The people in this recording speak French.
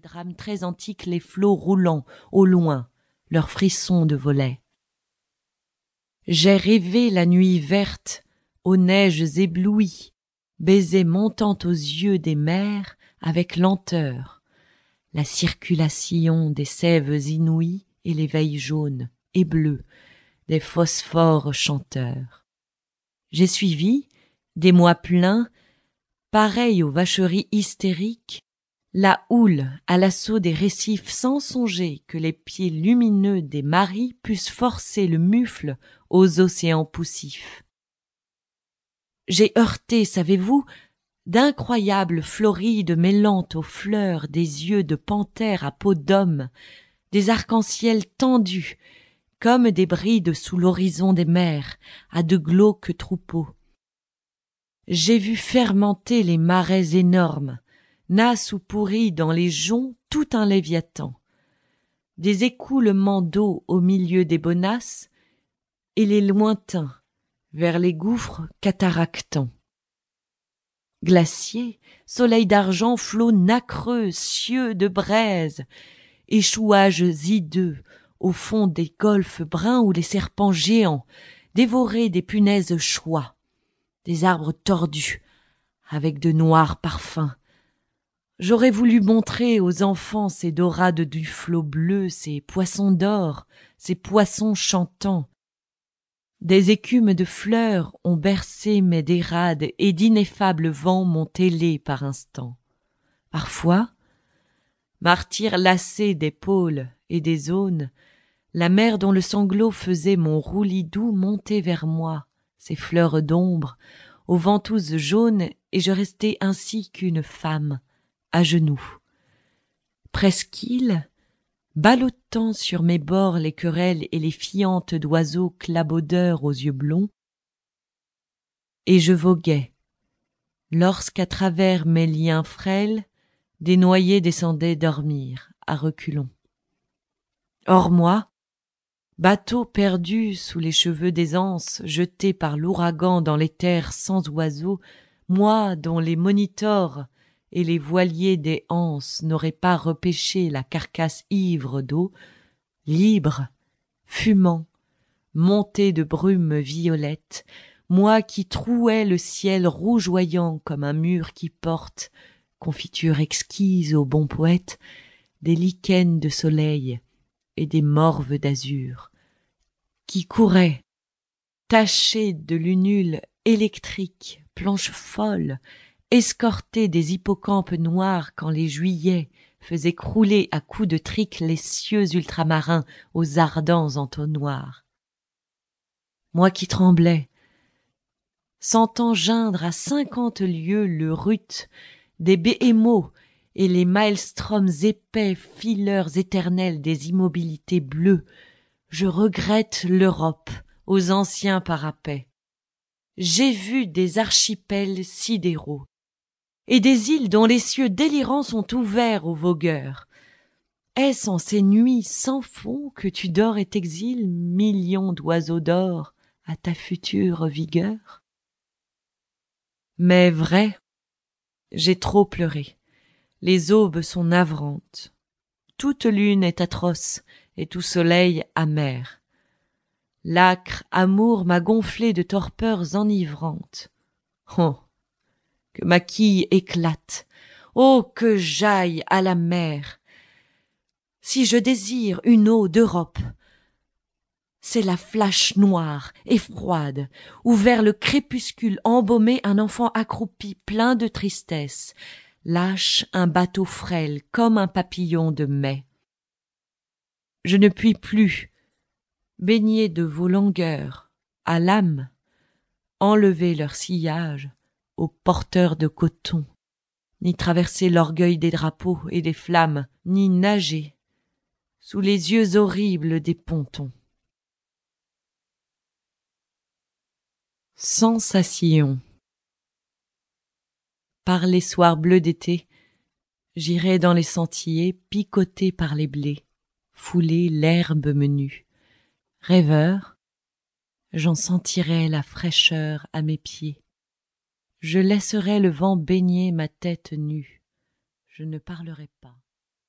de drames très antiques les flots roulant au loin leurs frissons de volets. J'ai rêvé la nuit verte aux neiges éblouies baisers montant aux yeux des mers avec lenteur la circulation des sèves inouïes et l'éveil jaune et bleu des phosphores chanteurs. J'ai suivi des mois pleins pareil aux vacheries hystériques la houle à l'assaut des récifs sans songer que les pieds lumineux des maris pussent forcer le mufle aux océans poussifs. J'ai heurté savez-vous d'incroyables florides mêlant aux fleurs des yeux de panthère à peau d'homme des arcs-en-ciel tendus comme des brides sous l'horizon des mers à de glauques troupeaux. J'ai vu fermenter les marais énormes nasse ou pourri dans les joncs tout un léviathan. Des écoulements d'eau au milieu des bonasses et les lointains vers les gouffres cataractants. Glaciers soleil d'argent flots nacreux cieux de braise échouages hideux au fond des golfes bruns où les serpents géants dévorés des punaises choix des arbres tordus avec de noirs parfums j'aurais voulu montrer aux enfants ces dorades du flot bleu ces poissons d'or ces poissons chantants. Des écumes de fleurs ont bercé mes dérades et d'ineffables vents m'ont ailé par instants. Parfois martyr lassé des pôles et des zones la mer dont le sanglot faisait mon roulis doux montait vers moi ses fleurs d'ombre aux ventouses jaunes et je restais ainsi qu'une femme à genoux. Presqu'île ballottant sur mes bords les querelles et les fientes d'oiseaux clabaudeurs aux yeux blonds et je voguais lorsqu'à travers mes liens frêles des noyés descendaient dormir à reculons. Or moi bateau perdu sous les cheveux des jeté par l'ouragan dans les terres sans oiseaux moi dont les monitores et les voiliers des anses n'auraient pas repêché la carcasse ivre d'eau libre fumant monté de brumes violettes moi qui trouais le ciel rougeoyant comme un mur qui porte confiture exquise au bon poète des lichens de soleil et des morves d'azur qui courais taché de lunules électriques planches folles escorté des hippocampes noirs quand les juillets faisaient crouler à coups de trique les cieux ultramarins aux ardents entonnoirs. Moi qui tremblais sentant geindre à cinquante lieues le rut des béhémots et les maëlstroms épais fileurs éternels des immobilités bleues je regrette l'europe aux anciens parapets. J'ai vu des archipels sidéraux et des îles dont les cieux délirants sont ouverts aux vogueurs. Est-ce en ces nuits sans fond que tu dors et t'exiles millions d'oiseaux d'or à ta future vigueur? Mais vrai j'ai trop pleuré. Les aubes sont navrantes. Toute lune est atroce et tout soleil amer. L'âcre amour m'a gonflé de torpeurs enivrantes. Oh que ma quille éclate. Oh que j'aille à la mer. Si je désire une eau d'europe c'est la flache noire et froide où vers le crépuscule embaumé un enfant accroupi plein de tristesse lâche un bateau frêle comme un papillon de mai. Je ne puis plus baigner de vos longueurs à l'âme enlever leur sillage aux porteurs de coton ni traverser l'orgueil des drapeaux et des flammes ni nager sous les yeux horribles des pontons. Sensation. Par les soirs bleus d'été j'irai dans les sentiers picoté par les blés fouler l'herbe menue. Rêveur j'en sentirai la fraîcheur à mes pieds je laisserai le vent baigner ma tête nue. Je ne parlerai pas